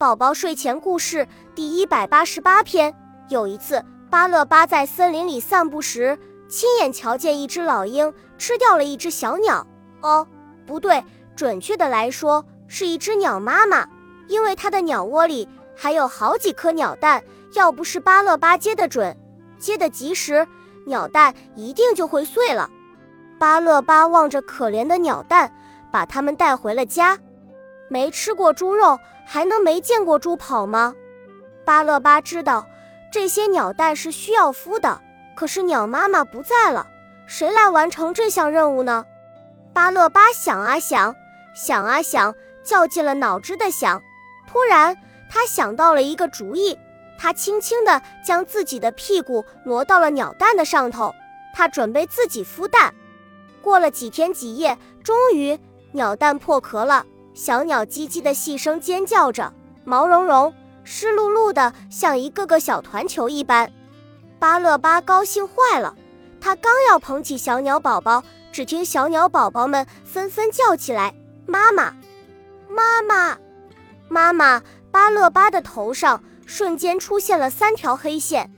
宝宝睡前故事第一百八十八篇。有一次，巴乐巴在森林里散步时，亲眼瞧见一只老鹰吃掉了一只小鸟。哦，不对，准确的来说是一只鸟妈妈，因为它的鸟窝里还有好几颗鸟蛋。要不是巴乐巴接得准，接得及时，鸟蛋一定就会碎了。巴乐巴望着可怜的鸟蛋，把它们带回了家。没吃过猪肉，还能没见过猪跑吗？巴乐巴知道这些鸟蛋是需要孵的，可是鸟妈妈不在了，谁来完成这项任务呢？巴乐巴想啊想，想啊想，绞尽了脑汁的想。突然，他想到了一个主意，他轻轻地将自己的屁股挪到了鸟蛋的上头，他准备自己孵蛋。过了几天几夜，终于鸟蛋破壳了。小鸟叽叽的细声尖叫着，毛茸茸、湿漉漉的，像一个个小团球一般。巴乐巴高兴坏了，他刚要捧起小鸟宝宝，只听小鸟宝宝们纷纷叫起来：“妈妈，妈妈，妈妈！”巴乐巴的头上瞬间出现了三条黑线。